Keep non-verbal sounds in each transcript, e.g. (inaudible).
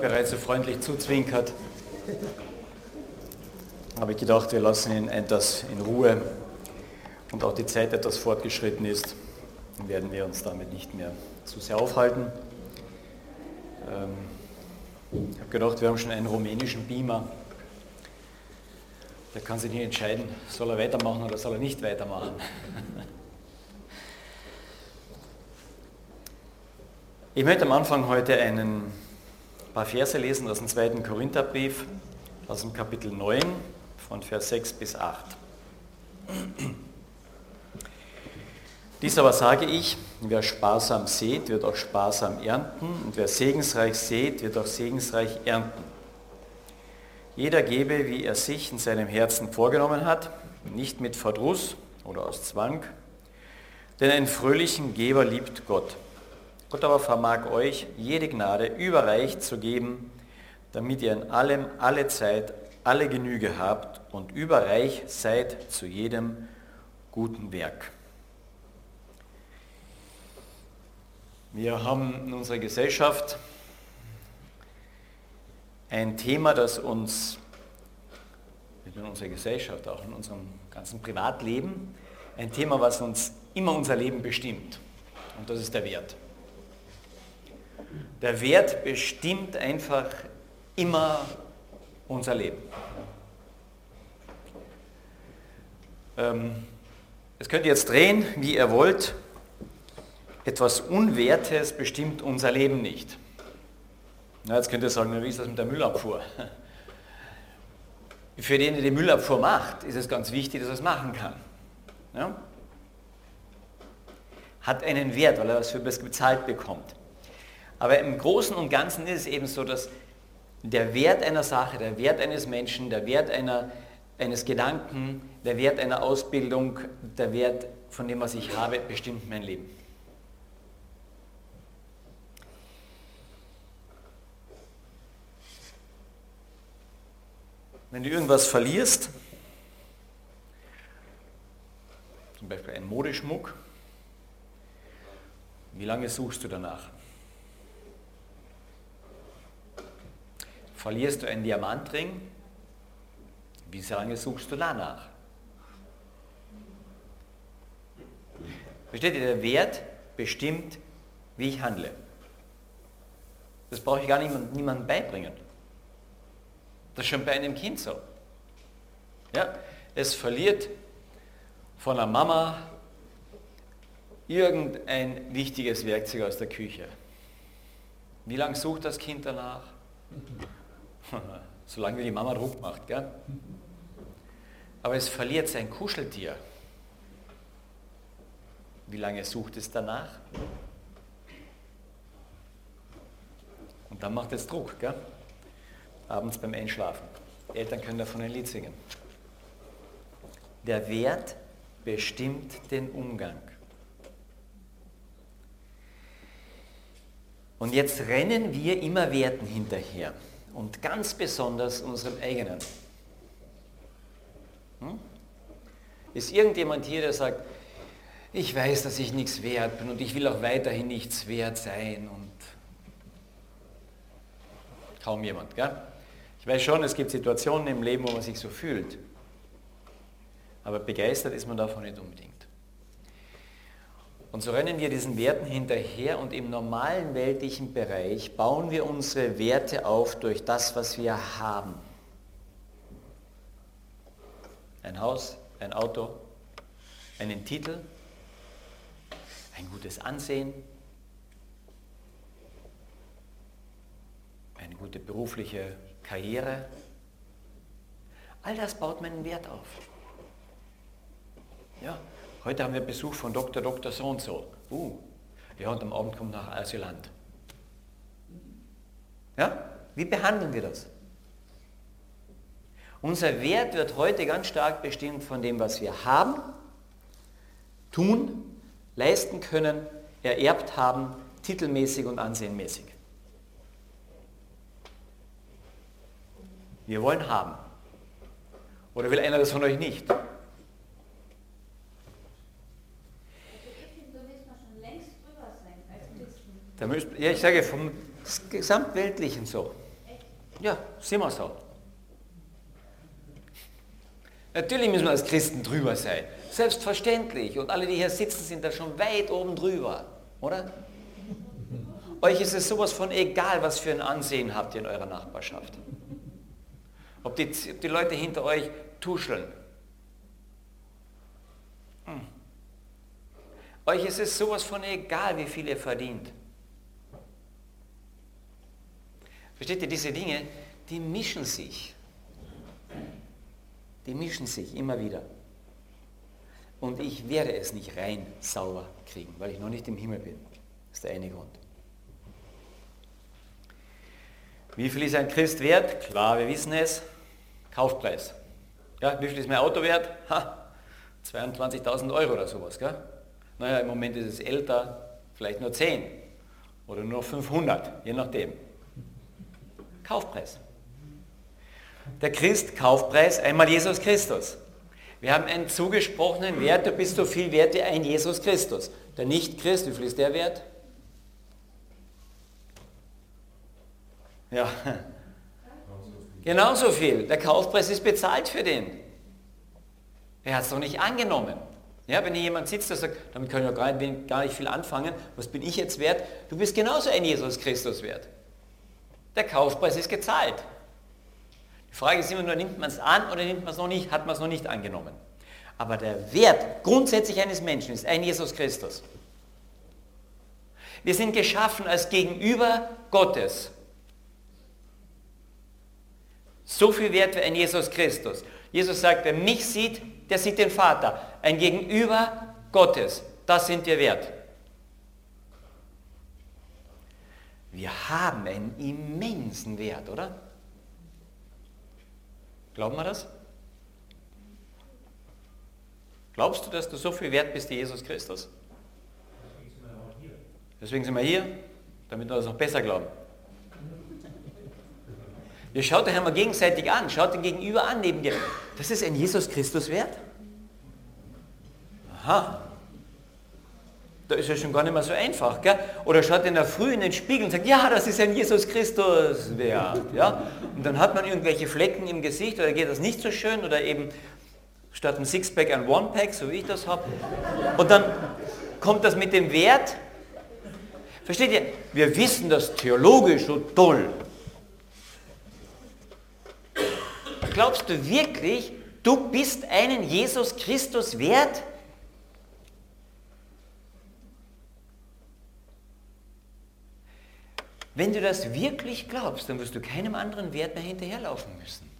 bereits so freundlich zuzwinkert, habe ich gedacht, wir lassen ihn etwas in Ruhe und auch die Zeit etwas fortgeschritten ist, werden wir uns damit nicht mehr zu sehr aufhalten. Ähm, ich habe gedacht, wir haben schon einen rumänischen Beamer. Der kann sich nicht entscheiden, soll er weitermachen oder soll er nicht weitermachen. (laughs) Ich möchte am Anfang heute ein paar Verse lesen aus dem zweiten Korintherbrief, aus dem Kapitel 9, von Vers 6 bis 8. Dies aber sage ich, wer sparsam sät, wird auch sparsam ernten, und wer segensreich sät, wird auch segensreich ernten. Jeder gebe, wie er sich in seinem Herzen vorgenommen hat, nicht mit Verdruss oder aus Zwang, denn einen fröhlichen Geber liebt Gott. Gott aber vermag euch jede Gnade überreich zu geben, damit ihr in allem alle Zeit alle Genüge habt und überreich seid zu jedem guten Werk. Wir haben in unserer Gesellschaft ein Thema, das uns nicht nur in unserer Gesellschaft, auch in unserem ganzen Privatleben, ein Thema, was uns immer unser Leben bestimmt. Und das ist der Wert. Der Wert bestimmt einfach immer unser Leben. Ähm, das könnt ihr jetzt drehen, wie ihr wollt. Etwas Unwertes bestimmt unser Leben nicht. Na, jetzt könnt ihr sagen, wie ist das mit der Müllabfuhr? (laughs) Für den, der die Müllabfuhr macht, ist es ganz wichtig, dass er es machen kann. Ja? Hat einen Wert, weil er was für bezahlt bekommt. Aber im Großen und Ganzen ist es eben so, dass der Wert einer Sache, der Wert eines Menschen, der Wert einer, eines Gedanken, der Wert einer Ausbildung, der Wert von dem, was ich habe, bestimmt mein Leben. Wenn du irgendwas verlierst, zum Beispiel einen Modeschmuck, wie lange suchst du danach? Verlierst du einen Diamantring, wie lange suchst du danach? Versteht ihr, der Wert bestimmt, wie ich handle. Das brauche ich gar nicht niemandem beibringen. Das ist schon bei einem Kind so. Ja, es verliert von der Mama irgendein wichtiges Werkzeug aus der Küche. Wie lange sucht das Kind danach? (laughs) Solange die Mama Druck macht. Gell? Aber es verliert sein Kuscheltier. Wie lange sucht es danach? Und dann macht es Druck. Gell? Abends beim Einschlafen. Die Eltern können davon ein Lied singen. Der Wert bestimmt den Umgang. Und jetzt rennen wir immer Werten hinterher und ganz besonders unserem eigenen. Hm? Ist irgendjemand hier, der sagt, ich weiß, dass ich nichts wert bin und ich will auch weiterhin nichts wert sein und kaum jemand. Gell? Ich weiß schon, es gibt Situationen im Leben, wo man sich so fühlt, aber begeistert ist man davon nicht unbedingt. Und so rennen wir diesen Werten hinterher und im normalen weltlichen Bereich bauen wir unsere Werte auf durch das, was wir haben. Ein Haus, ein Auto, einen Titel, ein gutes Ansehen, eine gute berufliche Karriere. All das baut meinen Wert auf. Ja, Heute haben wir Besuch von Dr. Dr. So und so. Uh, ja, und am Abend kommt nach Asylant. Ja? Wie behandeln wir das? Unser Wert wird heute ganz stark bestimmt von dem, was wir haben, tun, leisten können, ererbt haben, titelmäßig und ansehenmäßig. Wir wollen haben. Oder will einer das von euch nicht? Da müsst, ja, ich sage, vom, Gesamtweltlichen so. Ja, sind wir so. Natürlich müssen wir als Christen drüber sein. Selbstverständlich. Und alle, die hier sitzen, sind da schon weit oben drüber. Oder? (laughs) Euch ist es sowas von egal, was für ein Ansehen habt ihr in eurer Nachbarschaft. Ob die, ob die Leute hinter euch tuscheln. Hm. Euch ist es sowas von egal, wie viel ihr verdient. Versteht ihr, diese Dinge, die mischen sich. Die mischen sich immer wieder. Und ich werde es nicht rein sauber kriegen, weil ich noch nicht im Himmel bin. Das ist der eine Grund. Wie viel ist ein Christ wert? Klar, wir wissen es. Kaufpreis. Ja, wie viel ist mein Auto wert? Ha, 22.000 Euro oder sowas. Gell? Naja, im Moment ist es älter, vielleicht nur 10 oder nur 500, je nachdem. Kaufpreis. Der Christ, Kaufpreis, einmal Jesus Christus. Wir haben einen zugesprochenen Wert, du bist so viel wert wie ein Jesus Christus. Der Nicht-Christ, wie viel ist der wert? Ja, genauso viel. Der Kaufpreis ist bezahlt für den. Er hat es doch nicht angenommen. Ja, wenn hier jemand sitzt, der sagt, damit kann ich ja gar gar nicht viel anfangen, was bin ich jetzt wert? Du bist genauso ein Jesus Christus wert. Der Kaufpreis ist gezahlt. Die Frage ist immer nur, nimmt man es an oder nimmt man es noch nicht, hat man es noch nicht angenommen. Aber der Wert grundsätzlich eines Menschen ist ein Jesus Christus. Wir sind geschaffen als Gegenüber Gottes. So viel wert wie ein Jesus Christus. Jesus sagt, wer mich sieht, der sieht den Vater. Ein Gegenüber Gottes. Das sind wir wert. Wir haben einen immensen Wert, oder? Glauben wir das? Glaubst du, dass du so viel wert bist wie Jesus Christus? Deswegen sind wir hier, damit wir das noch besser glauben. Ihr schaut euch einmal gegenseitig an, schaut den Gegenüber an neben dir. Das ist ein Jesus Christus wert? Aha. Da ist ja schon gar nicht mehr so einfach. Gell? Oder schaut in der Früh in den Spiegel und sagt, ja, das ist ein Jesus Christus wert. Ja? Und dann hat man irgendwelche Flecken im Gesicht oder geht das nicht so schön oder eben statt ein Sixpack ein One-Pack, so wie ich das habe. Und dann kommt das mit dem Wert. Versteht ihr? Wir wissen das theologisch so toll. Glaubst du wirklich, du bist einen Jesus Christus wert? Wenn du das wirklich glaubst, dann wirst du keinem anderen Wert mehr hinterherlaufen müssen.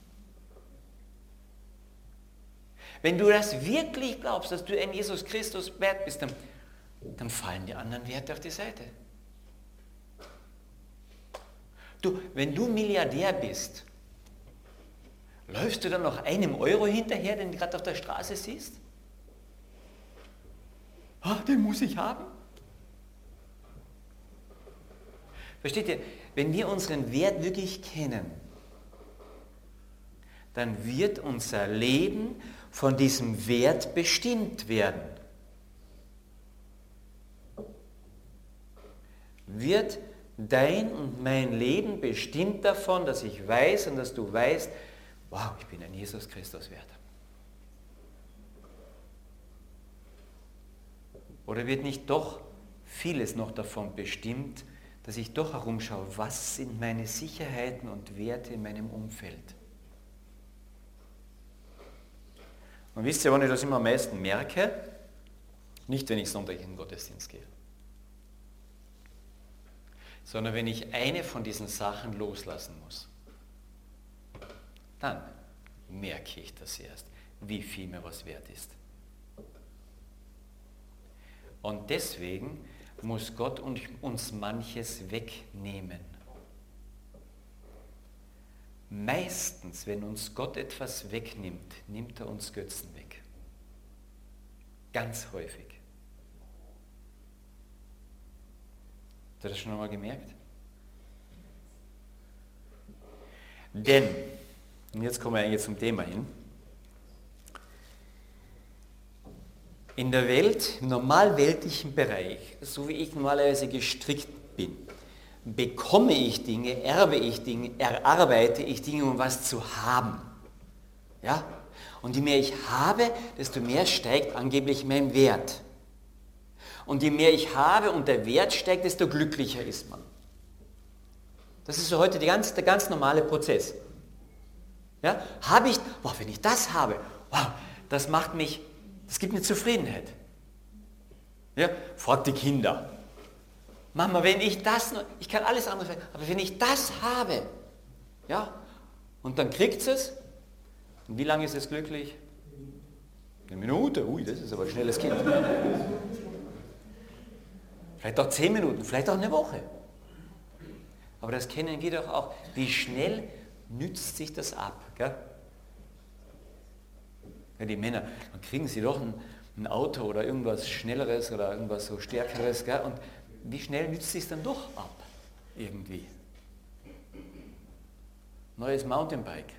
Wenn du das wirklich glaubst, dass du ein Jesus Christus wert bist, dann, dann fallen die anderen Werte auf die Seite. Du, wenn du Milliardär bist, läufst du dann noch einem Euro hinterher, den du gerade auf der Straße siehst? Ah, den muss ich haben. Versteht ihr? Wenn wir unseren Wert wirklich kennen, dann wird unser Leben von diesem Wert bestimmt werden. Wird dein und mein Leben bestimmt davon, dass ich weiß und dass du weißt, wow, ich bin ein Jesus Christus wert. Oder wird nicht doch vieles noch davon bestimmt, dass ich doch herumschaue, was sind meine Sicherheiten und Werte in meinem Umfeld? Und wisst ihr, wann ich das immer am meisten merke? Nicht, wenn ich Sonntag in den Gottesdienst gehe, sondern wenn ich eine von diesen Sachen loslassen muss. Dann merke ich das erst, wie viel mir was wert ist. Und deswegen muss Gott uns manches wegnehmen. Meistens, wenn uns Gott etwas wegnimmt, nimmt er uns Götzen weg. Ganz häufig. Habt ihr das schon einmal gemerkt? Denn, und jetzt kommen wir eigentlich zum Thema hin, in der Welt, im normalweltlichen Bereich, so wie ich normalerweise gestrickt bin, bekomme ich Dinge, erbe ich Dinge, erarbeite ich Dinge, um was zu haben. Ja? Und je mehr ich habe, desto mehr steigt angeblich mein Wert. Und je mehr ich habe und der Wert steigt, desto glücklicher ist man. Das ist so heute ganz, der ganz normale Prozess. Ja? Habe ich, boah, wenn ich das habe, wow, das macht mich, das gibt mir Zufriedenheit. Ja? Fragt die Kinder. Mama, wenn ich das, ich kann alles andere, aber wenn ich das habe, ja, und dann kriegt es, und wie lange ist es glücklich? Eine Minute, ui, das ist aber ein schnelles Kind. Vielleicht auch zehn Minuten, vielleicht auch eine Woche. Aber das kennen wir doch auch. Wie schnell nützt sich das ab? Gell? Ja, die Männer, dann kriegen sie doch ein, ein, Auto oder irgendwas Schnelleres oder irgendwas so Stärkeres. Gell? Und wie schnell nützt sich dann doch ab? Irgendwie. Neues Mountainbike.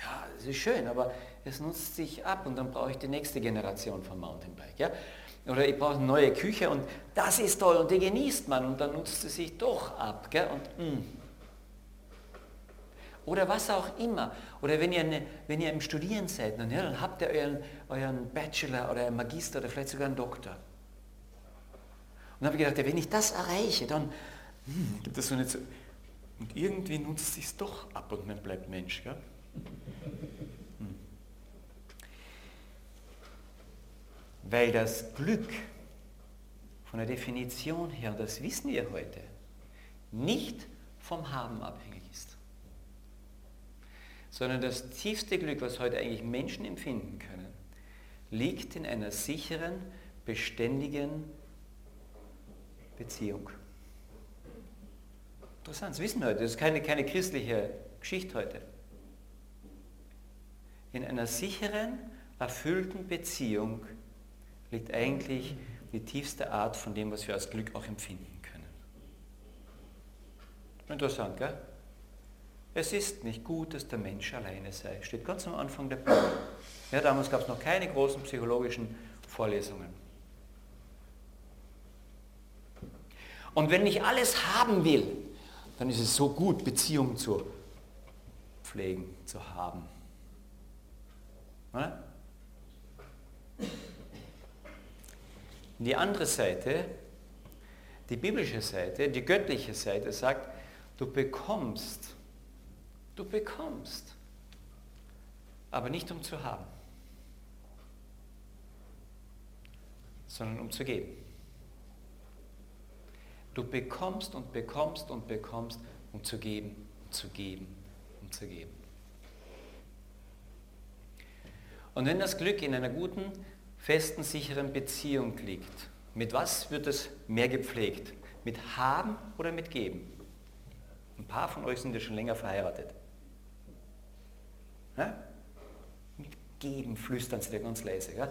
Ja, das ist schön, aber es nutzt sich ab und dann brauche ich die nächste Generation von Mountainbike. Ja? Oder ich brauche eine neue Küche und das ist toll und die genießt man und dann nutzt sie sich doch ab. Gell? Und, mm. Oder was auch immer. Oder wenn ihr, eine, wenn ihr im Studieren seid, dann, ja, dann habt ihr euren, euren Bachelor oder einen Magister oder vielleicht sogar einen Doktor. Und habe ich gedacht, ja, wenn ich das erreiche, dann hm, gibt es so eine... Und irgendwie nutzt sich doch ab und man bleibt Mensch. Gell? Hm. Weil das Glück von der Definition her, das wissen wir heute, nicht vom Haben abhängig ist. Sondern das tiefste Glück, was heute eigentlich Menschen empfinden können, liegt in einer sicheren, beständigen Beziehung. Interessant, das wissen wir heute, das ist keine, keine christliche Geschichte heute. In einer sicheren, erfüllten Beziehung liegt eigentlich die tiefste Art von dem, was wir als Glück auch empfinden können. Interessant, gell? Es ist nicht gut, dass der Mensch alleine sei. Steht ganz am Anfang der Bibel. Ja, damals gab es noch keine großen psychologischen Vorlesungen. Und wenn ich alles haben will, dann ist es so gut, Beziehungen zu pflegen, zu haben. Oder? Die andere Seite, die biblische Seite, die göttliche Seite sagt, du bekommst, du bekommst, aber nicht um zu haben, sondern um zu geben. Du bekommst und bekommst und bekommst, um zu geben, um zu geben, um zu geben. Und wenn das Glück in einer guten, festen, sicheren Beziehung liegt, mit was wird es mehr gepflegt? Mit haben oder mit geben? Ein paar von euch sind ja schon länger verheiratet. Mit geben flüstern sie dir ganz leise. Ja?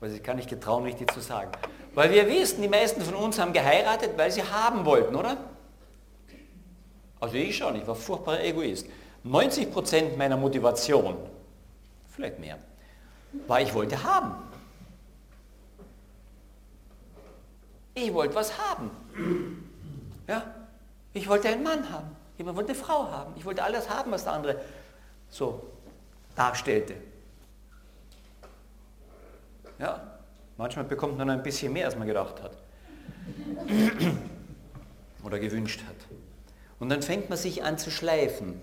Weil ich kann nicht getrauen, richtig zu sagen. Weil wir wissen, die meisten von uns haben geheiratet, weil sie haben wollten, oder? Also ich schon, ich war furchtbarer Egoist. 90% meiner Motivation, vielleicht mehr, war, ich wollte haben. Ich wollte was haben. Ja? Ich wollte einen Mann haben. Ich wollte eine Frau haben. Ich wollte alles haben, was der andere so darstellte. Ja? Manchmal bekommt man ein bisschen mehr, als man gedacht hat. (clears throat) Oder gewünscht hat. Und dann fängt man sich an zu schleifen.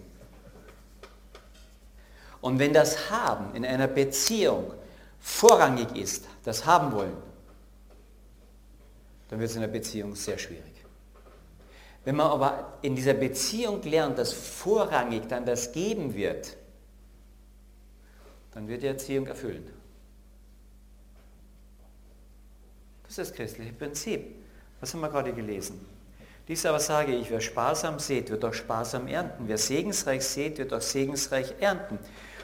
Und wenn das Haben in einer Beziehung vorrangig ist, das Haben wollen, dann wird es in der Beziehung sehr schwierig. Wenn man aber in dieser Beziehung lernt, dass vorrangig dann das Geben wird, dann wird die Erziehung erfüllend. Das ist das christliche Prinzip. Was haben wir gerade gelesen? Dies aber sage ich, wer sparsam sät, wird auch sparsam ernten. Wer segensreich sät, wird auch segensreich ernten.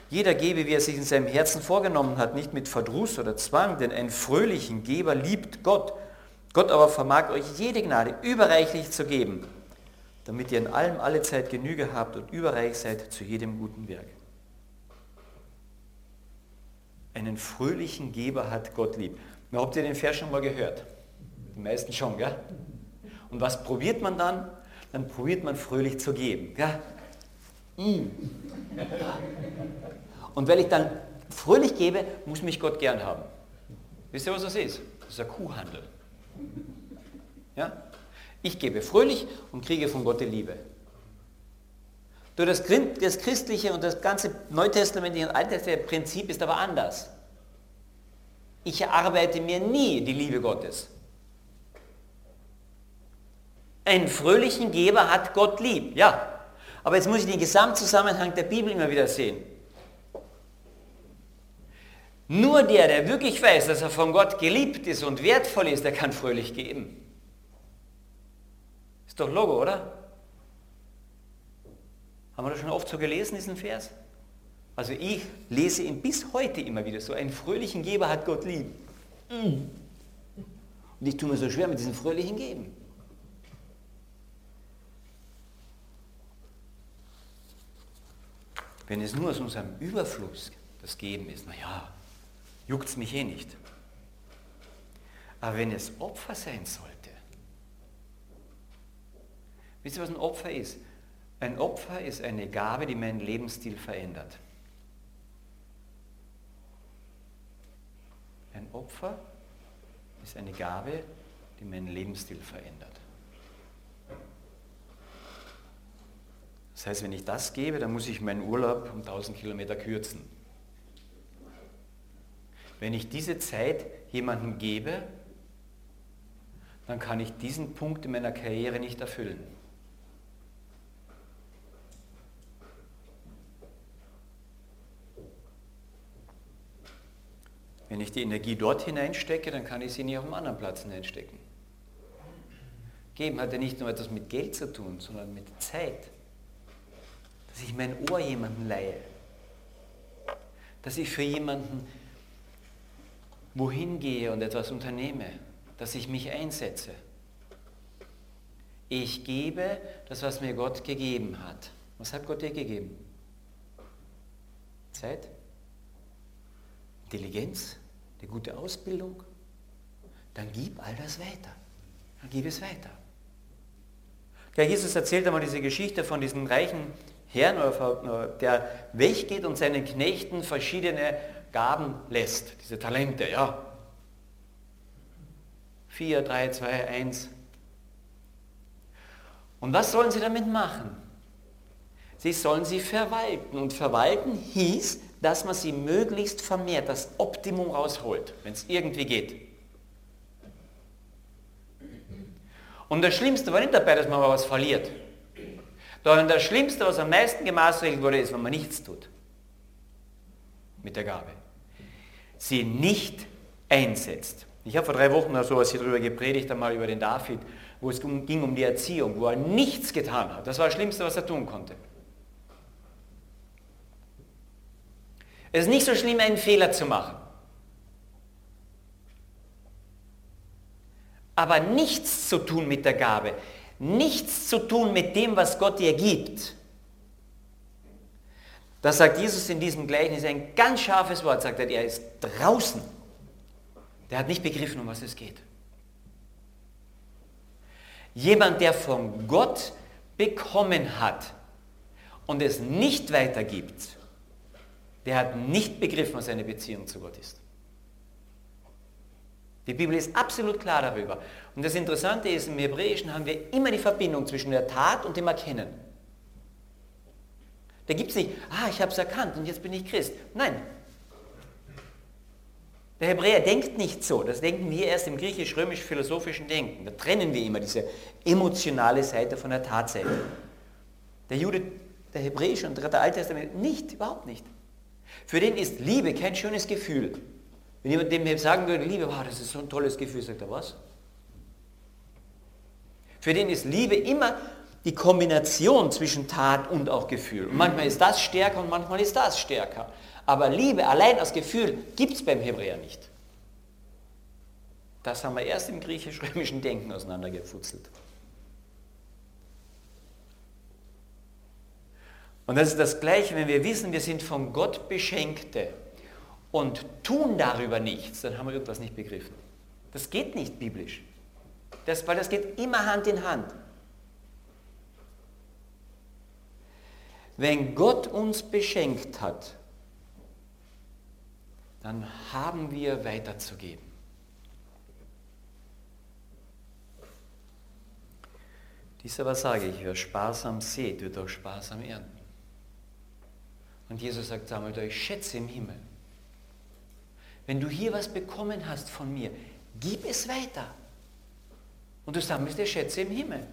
Jeder gebe, wie er sich in seinem Herzen vorgenommen hat, nicht mit Verdruss oder Zwang, denn einen fröhlichen Geber liebt Gott. Gott aber vermag euch jede Gnade überreichlich zu geben, damit ihr in allem alle Zeit Genüge habt und überreich seid zu jedem guten Werk. Einen fröhlichen Geber hat Gott lieb. Na, habt ihr den Vers schon mal gehört? Die meisten schon, gell? Und was probiert man dann? Dann probiert man fröhlich zu geben. Ja? Mm. Und weil ich dann fröhlich gebe, muss mich Gott gern haben. Wisst ihr, was das ist? Das ist ein Kuhhandel. Ja? Ich gebe fröhlich und kriege von Gott die Liebe. Durch das, das christliche und das ganze neutestamentliche und alttestamentliche Prinzip ist aber anders. Ich erarbeite mir nie die Liebe Gottes. Einen fröhlichen Geber hat Gott lieb, ja. Aber jetzt muss ich den Gesamtzusammenhang der Bibel immer wieder sehen. Nur der, der wirklich weiß, dass er von Gott geliebt ist und wertvoll ist, der kann fröhlich geben. Ist doch Logo, oder? Haben wir das schon oft so gelesen, diesen Vers? Also ich lese ihn bis heute immer wieder so. Einen fröhlichen Geber hat Gott lieb. Mm. Und ich tue mir so schwer mit diesem fröhlichen Geben. Wenn es nur aus unserem Überfluss das Geben ist, naja, juckt es mich eh nicht. Aber wenn es Opfer sein sollte, wisst ihr, was ein Opfer ist? Ein Opfer ist eine Gabe, die meinen Lebensstil verändert. Ein Opfer ist eine Gabe, die meinen Lebensstil verändert. Das heißt, wenn ich das gebe, dann muss ich meinen Urlaub um 1000 Kilometer kürzen. Wenn ich diese Zeit jemandem gebe, dann kann ich diesen Punkt in meiner Karriere nicht erfüllen. Wenn ich die Energie dort hineinstecke, dann kann ich sie nicht auf einem anderen Platz hineinstecken. Geben hat ja nicht nur etwas mit Geld zu tun, sondern mit Zeit. Dass ich mein Ohr jemandem leihe. Dass ich für jemanden wohin gehe und etwas unternehme. Dass ich mich einsetze. Ich gebe das, was mir Gott gegeben hat. Was hat Gott dir gegeben? Zeit? Intelligenz? Eine gute Ausbildung? Dann gib all das weiter. Dann gib es weiter. Ja, Jesus erzählt einmal diese Geschichte von diesem reichen Herrn, der weggeht und seinen Knechten verschiedene Gaben lässt, diese Talente, ja. 4, 3, 2, 1. Und was sollen sie damit machen? Sie sollen sie verwalten. Und verwalten hieß, dass man sie möglichst vermehrt, das Optimum rausholt, wenn es irgendwie geht. Und das Schlimmste war nicht dabei, dass man mal was verliert. Sondern das Schlimmste, was am meisten gemaßregelt wurde, ist, wenn man nichts tut mit der Gabe. Sie nicht einsetzt. Ich habe vor drei Wochen oder sowas hier drüber gepredigt, einmal über den David, wo es ging um die Erziehung, wo er nichts getan hat. Das war das Schlimmste, was er tun konnte. Es ist nicht so schlimm, einen Fehler zu machen. Aber nichts zu tun mit der Gabe, nichts zu tun mit dem, was Gott dir gibt. Das sagt Jesus in diesem Gleichnis ein ganz scharfes Wort, sagt er, er ist draußen. Der hat nicht begriffen, um was es geht. Jemand, der von Gott bekommen hat und es nicht weitergibt, der hat nicht begriffen, was seine Beziehung zu Gott ist. Die Bibel ist absolut klar darüber. Und das Interessante ist, im Hebräischen haben wir immer die Verbindung zwischen der Tat und dem Erkennen. Da gibt es nicht, ah, ich habe es erkannt und jetzt bin ich Christ. Nein. Der Hebräer denkt nicht so. Das denken wir erst im griechisch-römisch-philosophischen Denken. Da trennen wir immer diese emotionale Seite von der Tatseite. Der Jude, der Hebräische und der Alte Testament nicht, überhaupt nicht. Für den ist Liebe kein schönes Gefühl. Wenn jemand dem sagen würde, Liebe, wow, das ist so ein tolles Gefühl, sagt er, was? Für den ist Liebe immer die Kombination zwischen Tat und auch Gefühl. Und manchmal ist das stärker und manchmal ist das stärker. Aber Liebe allein als Gefühl gibt es beim Hebräer nicht. Das haben wir erst im griechisch-römischen Denken auseinandergefutzelt. Und das ist das Gleiche, wenn wir wissen, wir sind von Gott Beschenkte und tun darüber nichts, dann haben wir irgendwas nicht begriffen. Das geht nicht biblisch. Das, weil das geht immer Hand in Hand. Wenn Gott uns beschenkt hat, dann haben wir weiterzugeben. Dies aber sage ich, wer sparsam sät, wird auch sparsam ernten. Und Jesus sagt, sammelt euch Schätze im Himmel. Wenn du hier was bekommen hast von mir, gib es weiter. Und du sammelst dir Schätze im Himmel.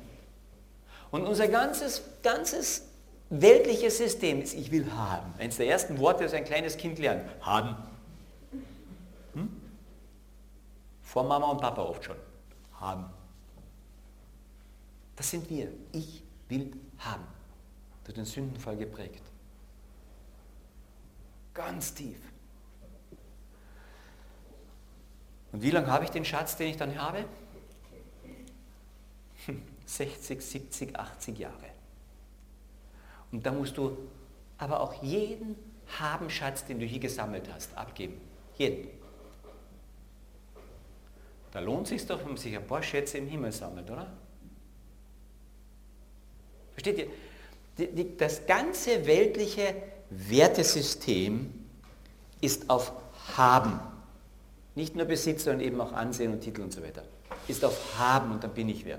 Und unser ganzes, ganzes weltliches System ist, ich will haben. Eines der ersten Worte, das ein kleines Kind lernt. Haben. Hm? Vor Mama und Papa oft schon. Haben. Das sind wir. Ich will haben. Durch den Sündenfall geprägt. Ganz tief. Und wie lange habe ich den Schatz, den ich dann habe? 60, 70, 80 Jahre. Und da musst du aber auch jeden Habenschatz, den du hier gesammelt hast, abgeben. Jeden. Da lohnt es sich doch, wenn man sich ein paar Schätze im Himmel sammelt, oder? Versteht ihr? Das ganze weltliche Wertesystem ist auf Haben. Nicht nur Besitz, sondern eben auch Ansehen und Titel und so weiter. Ist auf Haben und dann bin ich wer.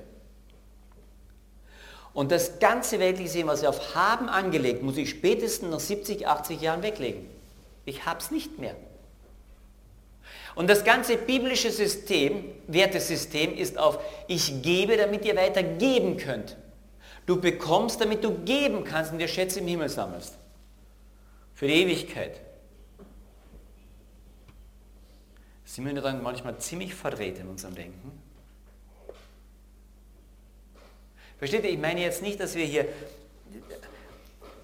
Und das ganze weltliche System, was ich auf Haben angelegt, muss ich spätestens nach 70, 80 Jahren weglegen. Ich habe es nicht mehr. Und das ganze biblische System, Wertesystem, ist auf Ich gebe, damit ihr weiter geben könnt. Du bekommst, damit du geben kannst und dir Schätze im Himmel sammelst. Für die Ewigkeit. Sind wir dann manchmal ziemlich verdreht in unserem Denken? Versteht ihr? Ich meine jetzt nicht, dass wir hier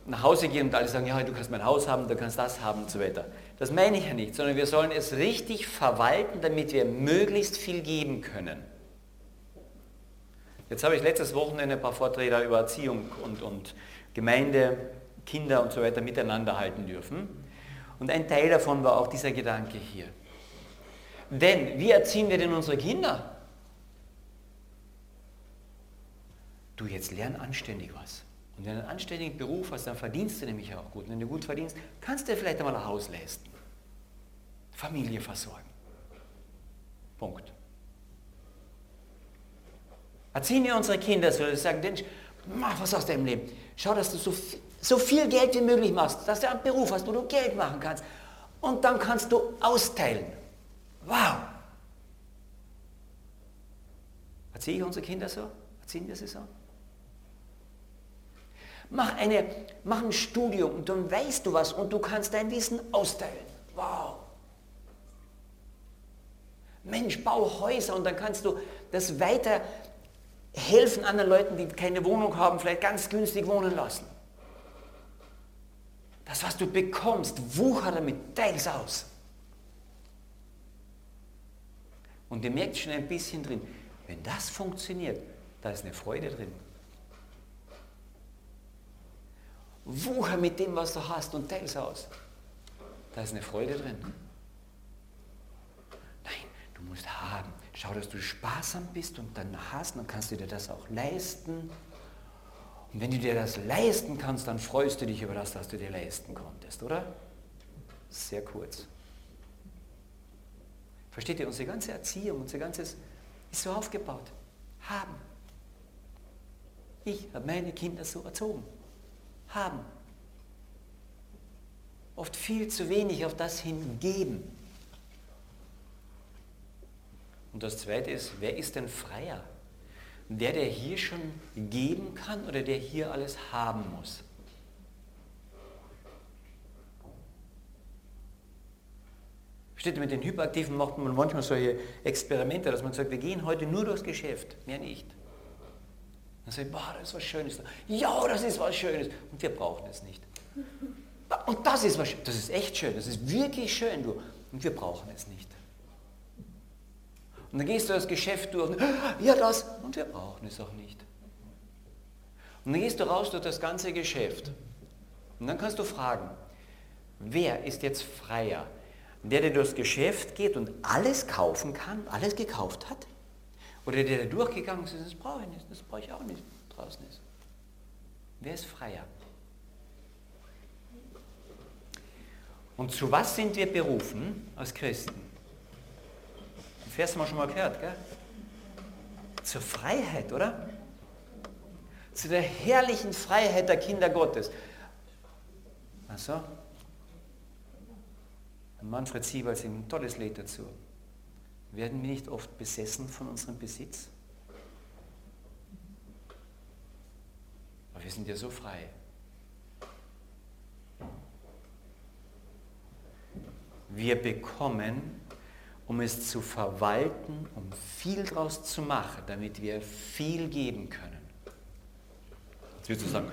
nach Hause gehen und alle sagen, ja, du kannst mein Haus haben, du kannst das haben und so weiter. Das meine ich ja nicht, sondern wir sollen es richtig verwalten, damit wir möglichst viel geben können. Jetzt habe ich letztes Wochenende ein paar Vorträge über Erziehung und, und Gemeinde, Kinder und so weiter miteinander halten dürfen. Und ein Teil davon war auch dieser Gedanke hier. Denn wie erziehen wir denn unsere Kinder? Du jetzt lern anständig was. Und wenn du einen anständigen Beruf hast, dann verdienst du nämlich auch gut. Und wenn du gut verdienst, kannst du vielleicht einmal ein Haus leisten. Familie versorgen. Punkt. Erziehen wir unsere Kinder so, dass sie sagen, mach was aus deinem Leben. Schau, dass du so, so viel Geld wie möglich machst, dass du einen Beruf hast, wo du Geld machen kannst. Und dann kannst du austeilen. Wow! Erziehe ich unsere Kinder so? Erziehen wir sie so? Mach, eine, mach ein Studium und dann weißt du was und du kannst dein Wissen austeilen. Wow! Mensch, bau Häuser und dann kannst du das weiter helfen anderen Leuten, die keine Wohnung haben, vielleicht ganz günstig wohnen lassen. Das, was du bekommst, wucher damit, teils aus. Und ihr merkt schon ein bisschen drin, wenn das funktioniert, da ist eine Freude drin. Wucher mit dem, was du hast und teils aus. Da ist eine Freude drin. Nein, du musst haben. Schau, dass du sparsam bist und dann hast, dann kannst du dir das auch leisten. Und wenn du dir das leisten kannst, dann freust du dich über das, was du dir leisten konntest, oder? Sehr kurz. Versteht ihr, unsere ganze Erziehung, unser ganzes ist so aufgebaut. Haben. Ich habe meine Kinder so erzogen. Haben. Oft viel zu wenig auf das hingeben. Und das Zweite ist, wer ist denn freier? Der, der hier schon geben kann oder der hier alles haben muss? Steht mit den Hyperaktiven macht man manchmal solche Experimente, dass man sagt, wir gehen heute nur durchs Geschäft, mehr nicht. Dann sagt, boah, das ist was Schönes. Ja, das ist was Schönes. Und wir brauchen es nicht. Und das ist was Das ist echt schön. Das ist wirklich schön, du. Und wir brauchen es nicht. Und dann gehst du das Geschäft durch und ja, das. Und wir brauchen es auch nicht. Und dann gehst du raus durch das ganze Geschäft. Und dann kannst du fragen, wer ist jetzt freier? Der, der durchs Geschäft geht und alles kaufen kann, alles gekauft hat? Oder der, der durchgegangen ist, das brauche ich nicht, das brauche ich auch nicht, draußen ist. Wer ist freier? Und zu was sind wir berufen als Christen? Vers haben wir schon mal gehört, gell? Zur Freiheit, oder? Zu der herrlichen Freiheit der Kinder Gottes. Achso. Manfred Siebel singt ein tolles Lied dazu. Werden wir nicht oft besessen von unserem Besitz? Aber wir sind ja so frei. Wir bekommen, um es zu verwalten, um viel daraus zu machen, damit wir viel geben können. Jetzt wirst du sagen,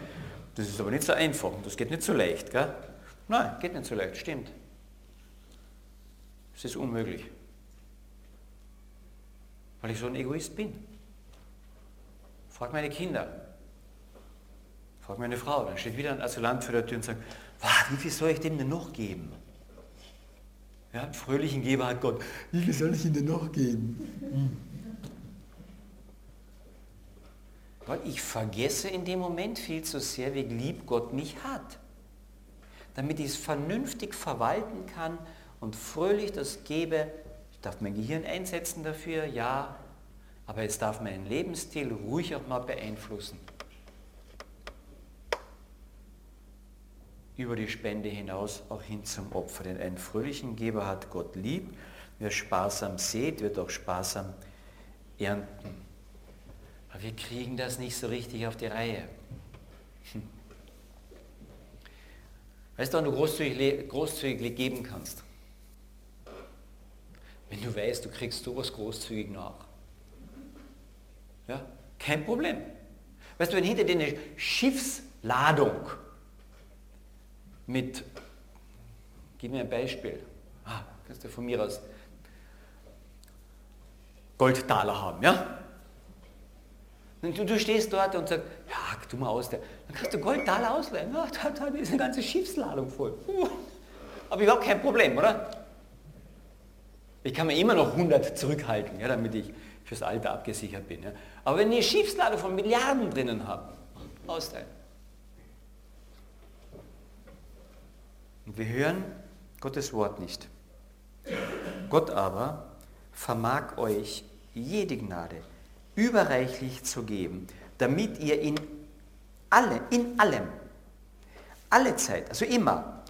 das ist aber nicht so einfach und das geht nicht so leicht, gell? Nein, geht nicht so leicht, stimmt. Es ist unmöglich weil ich so ein Egoist bin. Frag meine Kinder, frag meine Frau, dann steht wieder ein Asylant vor der Tür und sagt, wie viel soll ich dem denn noch geben? Ja, einen fröhlichen Geber hat Gott, wie viel soll ich ihm denn noch geben? Weil ich vergesse in dem Moment viel zu sehr, wie lieb Gott mich hat. Damit ich es vernünftig verwalten kann und fröhlich das gebe, darf mein Gehirn einsetzen dafür, ja, aber es darf meinen Lebensstil ruhig auch mal beeinflussen. Über die Spende hinaus auch hin zum Opfer. Denn einen fröhlichen Geber hat Gott lieb. Wer sparsam sät, wird auch sparsam ernten. Aber wir kriegen das nicht so richtig auf die Reihe. Hm. Weißt du, wann du großzügig, großzügig geben kannst? Wenn du weißt, du kriegst sowas großzügig nach. Ja, kein Problem. Weißt du, wenn hinter dir eine Schiffsladung mit, gib mir ein Beispiel, ah, kannst du von mir aus Goldtaler haben, ja? Und du, du stehst dort und sagst, ja, tu mal aus, dann kannst du Goldtaler ausleihen. Ja, da, da ist eine ganze Schiffsladung voll. Aber überhaupt kein Problem, oder? Ich kann mir immer noch 100 zurückhalten, ja, damit ich fürs Alter abgesichert bin. Ja. Aber wenn ich eine Schiefslade von Milliarden drinnen habe, austeilen. Wir hören Gottes Wort nicht. Gott aber vermag euch jede Gnade überreichlich zu geben, damit ihr in alle, in allem, alle Zeit, also immer,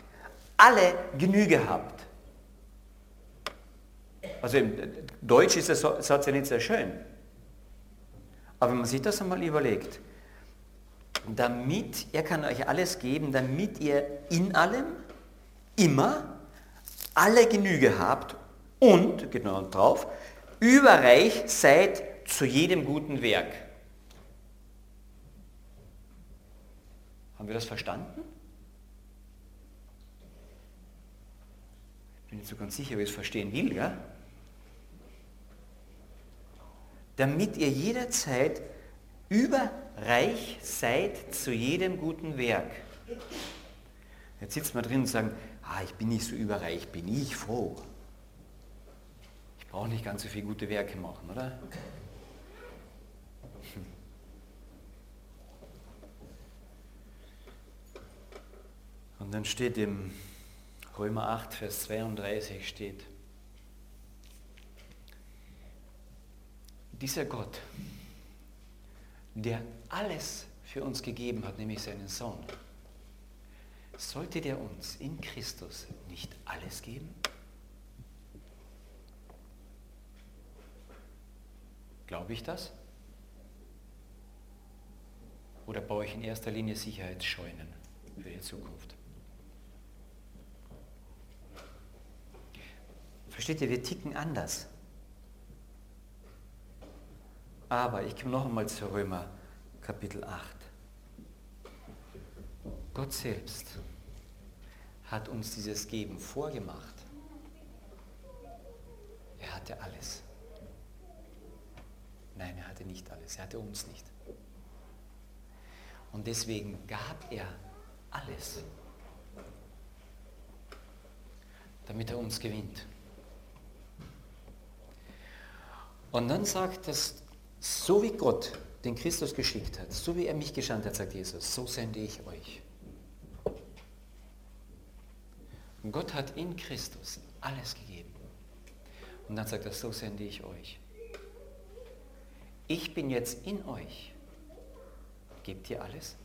alle Genüge habt also im Deutsch ist der Satz ja nicht sehr schön. Aber wenn man sich das einmal überlegt, damit, er kann euch alles geben, damit ihr in allem, immer, alle Genüge habt und, genau drauf, überreich seid zu jedem guten Werk. Haben wir das verstanden? Ich bin nicht so ganz sicher, wie ich es verstehen will, ja? damit ihr jederzeit überreich seid zu jedem guten Werk. Jetzt sitzt man drin und sagt, ah, ich bin nicht so überreich, bin ich froh. Ich brauche nicht ganz so viele gute Werke machen, oder? Und dann steht im Römer 8, Vers 32 steht, dieser Gott, der alles für uns gegeben hat, nämlich seinen Sohn, sollte der uns in Christus nicht alles geben? Glaube ich das? Oder baue ich in erster Linie Sicherheitsscheunen für die Zukunft? Versteht ihr, wir ticken anders. Aber ich komme noch einmal zu Römer Kapitel 8. Gott selbst hat uns dieses Geben vorgemacht. Er hatte alles. Nein, er hatte nicht alles. Er hatte uns nicht. Und deswegen gab er alles, damit er uns gewinnt. Und dann sagt das So wie Gott den Christus geschickt hat, so wie er mich gesandt hat, sagt Jesus, so sende ich euch. Gott hat in Christus alles gegeben. Und dann sagt er, so sende ich euch. Ich bin jetzt in euch. Gebt ihr alles?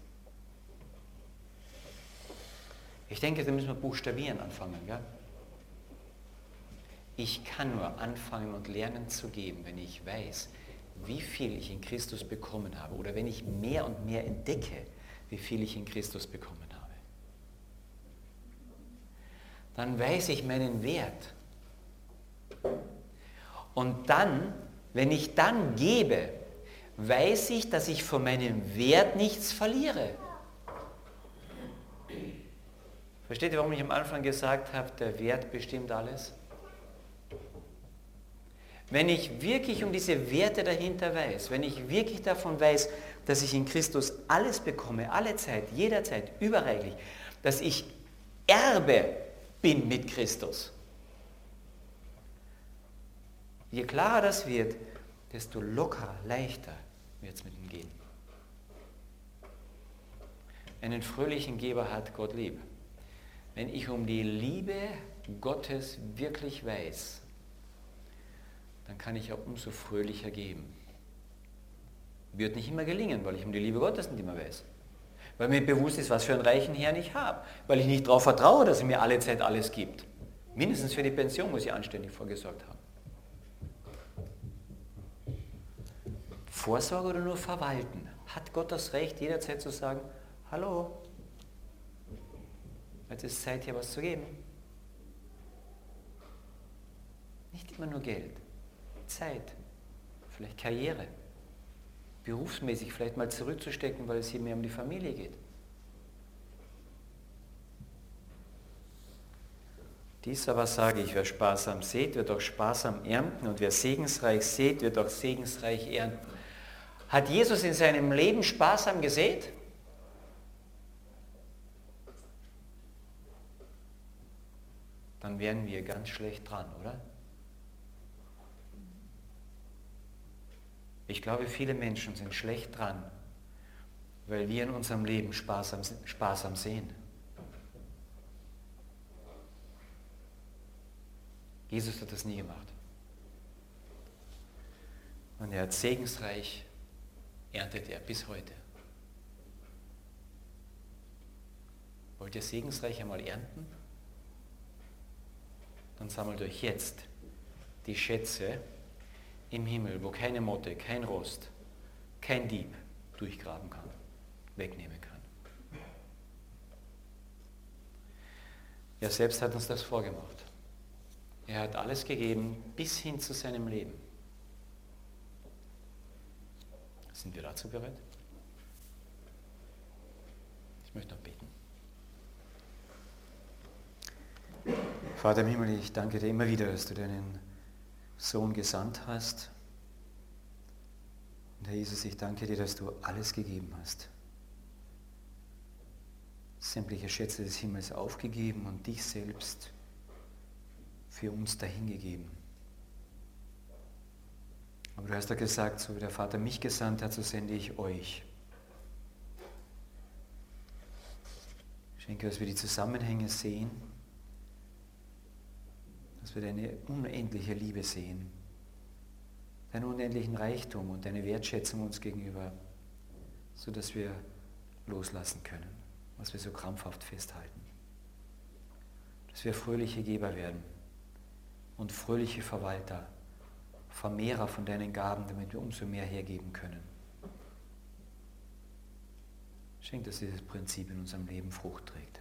Ich denke, da müssen wir buchstabieren anfangen. Gell? Ich kann nur anfangen und lernen zu geben, wenn ich weiß, wie viel ich in Christus bekommen habe oder wenn ich mehr und mehr entdecke, wie viel ich in Christus bekommen habe. Dann weiß ich meinen Wert. Und dann, wenn ich dann gebe, weiß ich, dass ich von meinem Wert nichts verliere. Versteht ihr, warum ich am Anfang gesagt habe, der Wert bestimmt alles? Wenn ich wirklich um diese Werte dahinter weiß, wenn ich wirklich davon weiß, dass ich in Christus alles bekomme, alle Zeit, jederzeit, überreichlich, dass ich Erbe bin mit Christus. Je klarer das wird, desto lockerer, leichter wird es mit ihm gehen. Einen fröhlichen Geber hat Gott lieb. Wenn ich um die Liebe Gottes wirklich weiß, dann kann ich auch umso fröhlicher geben. Wird nicht immer gelingen, weil ich um die Liebe Gottes nicht immer weiß. Weil mir bewusst ist, was für einen reichen Herrn ich habe. Weil ich nicht darauf vertraue, dass er mir alle Zeit alles gibt. Mindestens für die Pension muss ich anständig vorgesorgt haben. Vorsorge oder nur verwalten? Hat Gott das Recht, jederzeit zu sagen, hallo, jetzt ist Zeit, hier was zu geben? Nicht immer nur Geld, Zeit, vielleicht Karriere, berufsmäßig vielleicht mal zurückzustecken, weil es hier mehr um die Familie geht. Dies aber sage ich, wer sparsam sät, wird auch sparsam ernten und wer segensreich sät, wird auch segensreich ernten. Hat Jesus in seinem Leben sparsam gesät? Dann wären wir ganz schlecht dran, oder? Ich glaube, viele Menschen sind schlecht dran, weil wir in unserem Leben sparsam, sparsam sehen. Jesus hat das nie gemacht. Und er hat segensreich erntet er bis heute. Wollt ihr segensreich einmal ernten? Dann sammelt euch jetzt die Schätze im Himmel, wo keine Motte, kein Rost, kein Dieb durchgraben kann, wegnehmen kann. Er selbst hat uns das vorgemacht. Er hat alles gegeben bis hin zu seinem Leben. Sind wir dazu bereit? Ich möchte noch beten. Vater im Himmel, ich danke dir immer wieder, dass du deinen Sohn gesandt hast. Und Herr Jesus, ich danke dir, dass du alles gegeben hast. Sämtliche Schätze des Himmels aufgegeben und dich selbst für uns dahingegeben. Aber du hast ja gesagt, so wie der Vater mich gesandt hat, so sende ich euch. Schenke, dass wir die Zusammenhänge sehen, dass wir deine unendliche Liebe sehen, deinen unendlichen Reichtum und deine Wertschätzung uns gegenüber, sodass wir loslassen können, was wir so krampfhaft festhalten. Dass wir fröhliche Geber werden und fröhliche Verwalter Vermehrer von deinen Gaben, damit wir umso mehr hergeben können. Schenk, dass dieses Prinzip in unserem Leben Frucht trägt.